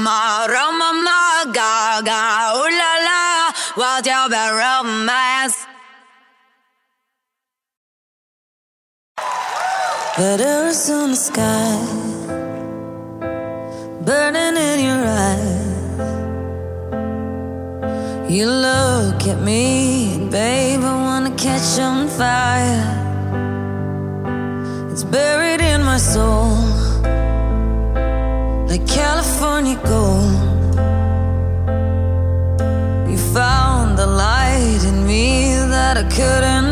Roma, Roma, ma, Gaga, ooh la la, what your romance? Petals on the sky, burning in your eyes. You look at me, babe, I wanna catch on fire. It's buried in my soul. You found the light in me that I couldn't.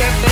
Up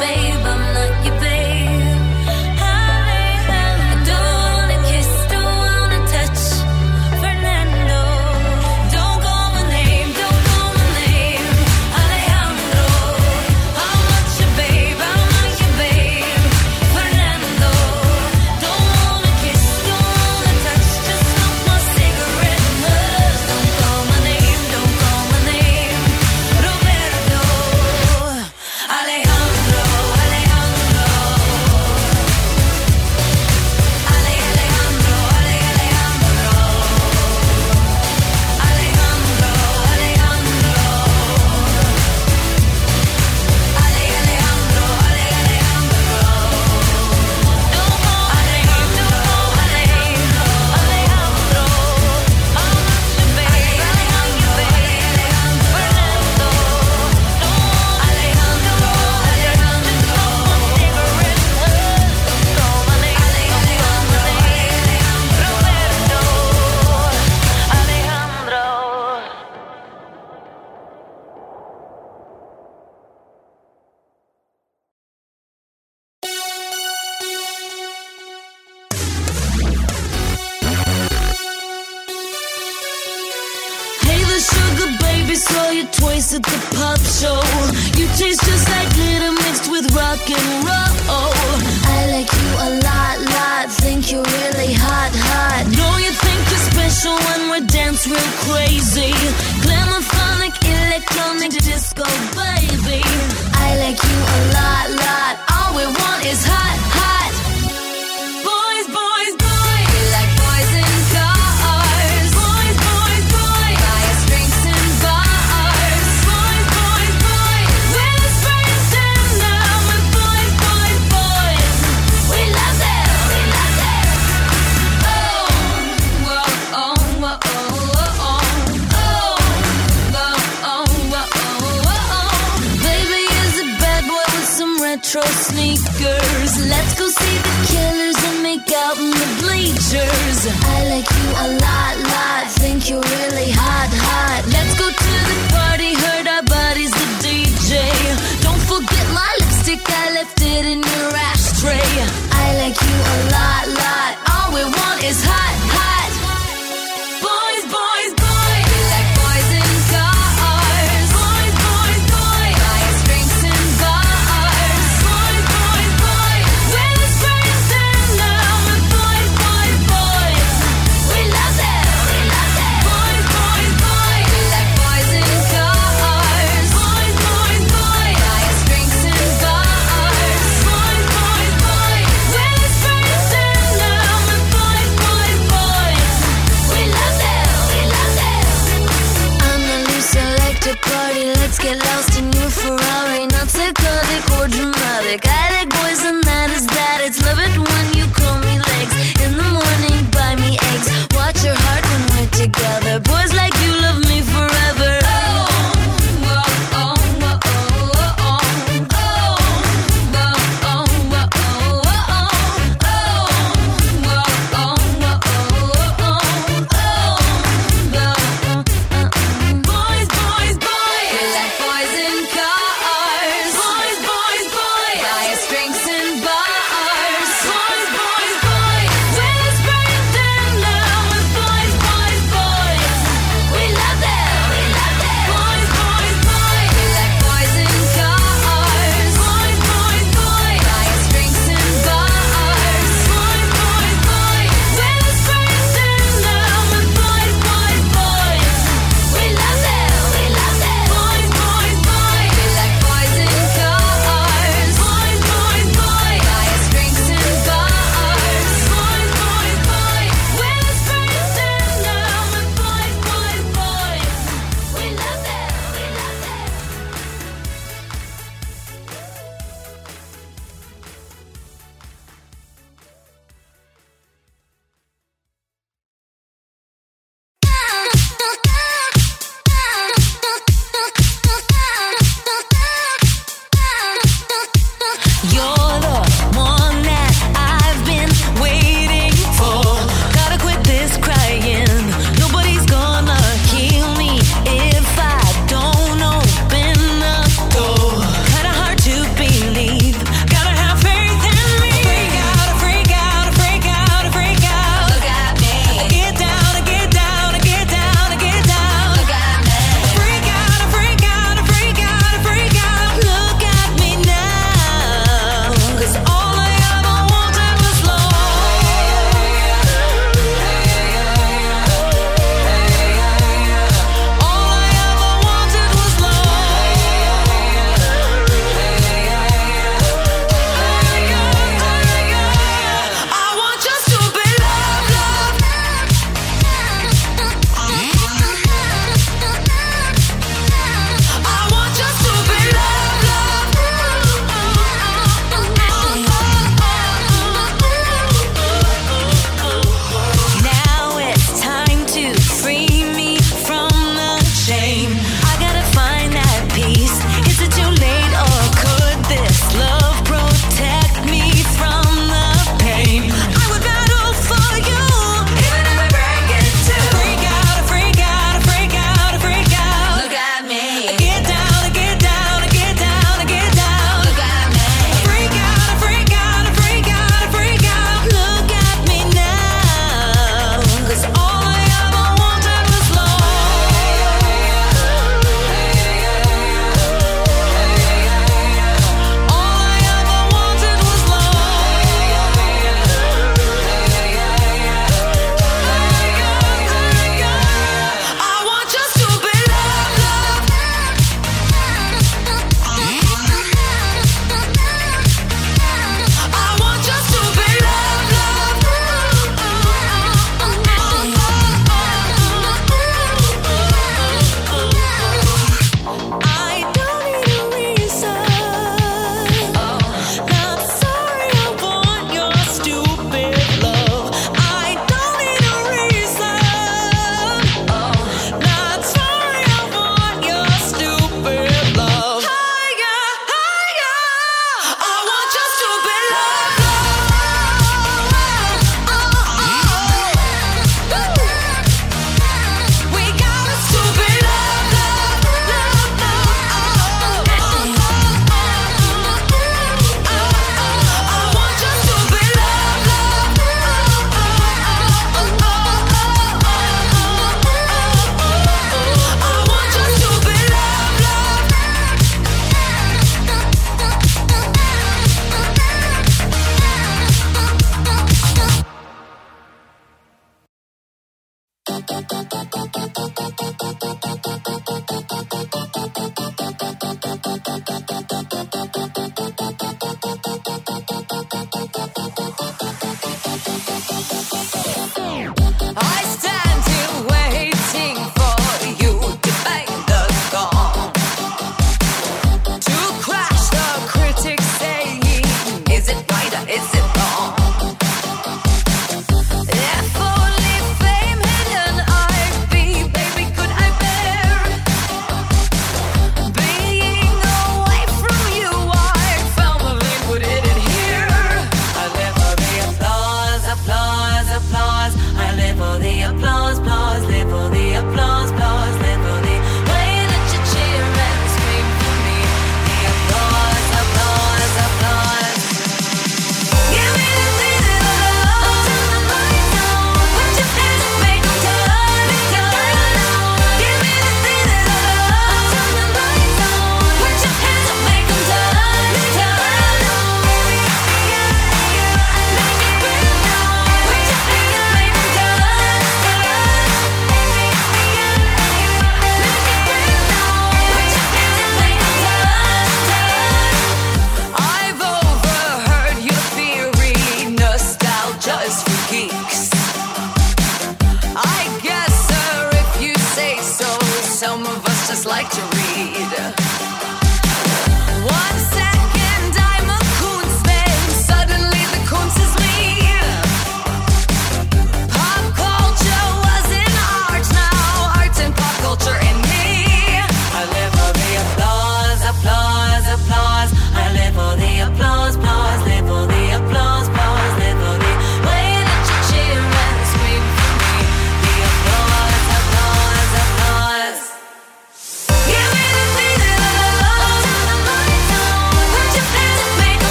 baby.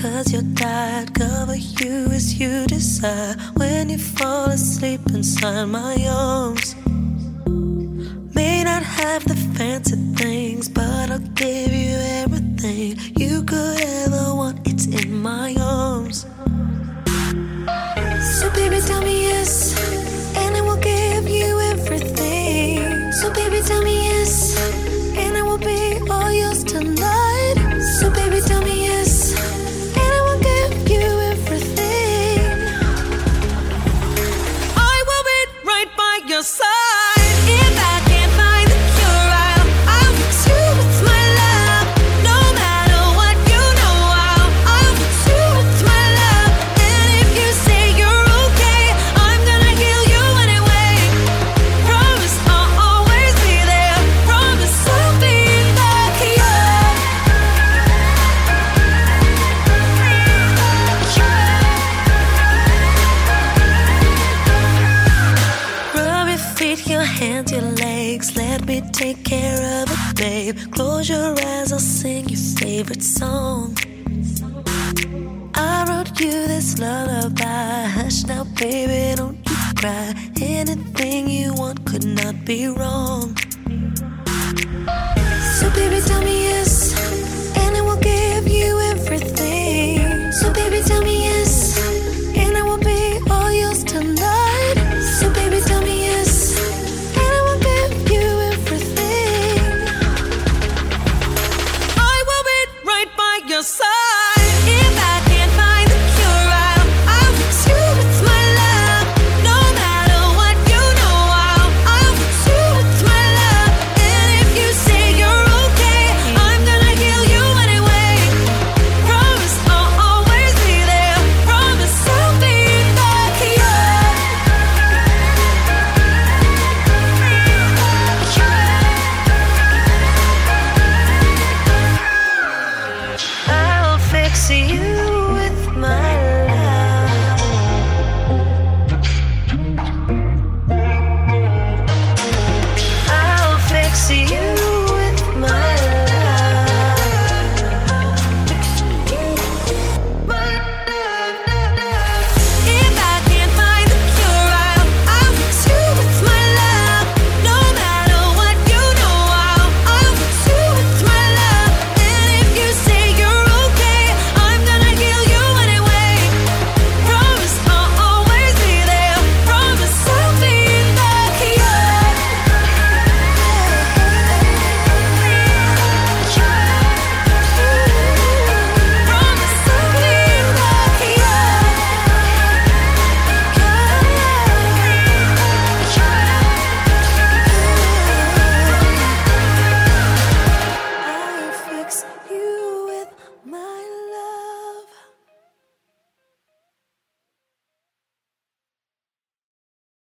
Cause you're tired, cover you as you desire. When you fall asleep inside my arms, may not have the fancy things, but I'll give you everything you could ever want. It's in my arms. So, baby, tell me yes, and I will give you everything. So, baby, tell me yes, and I will be all yours tonight.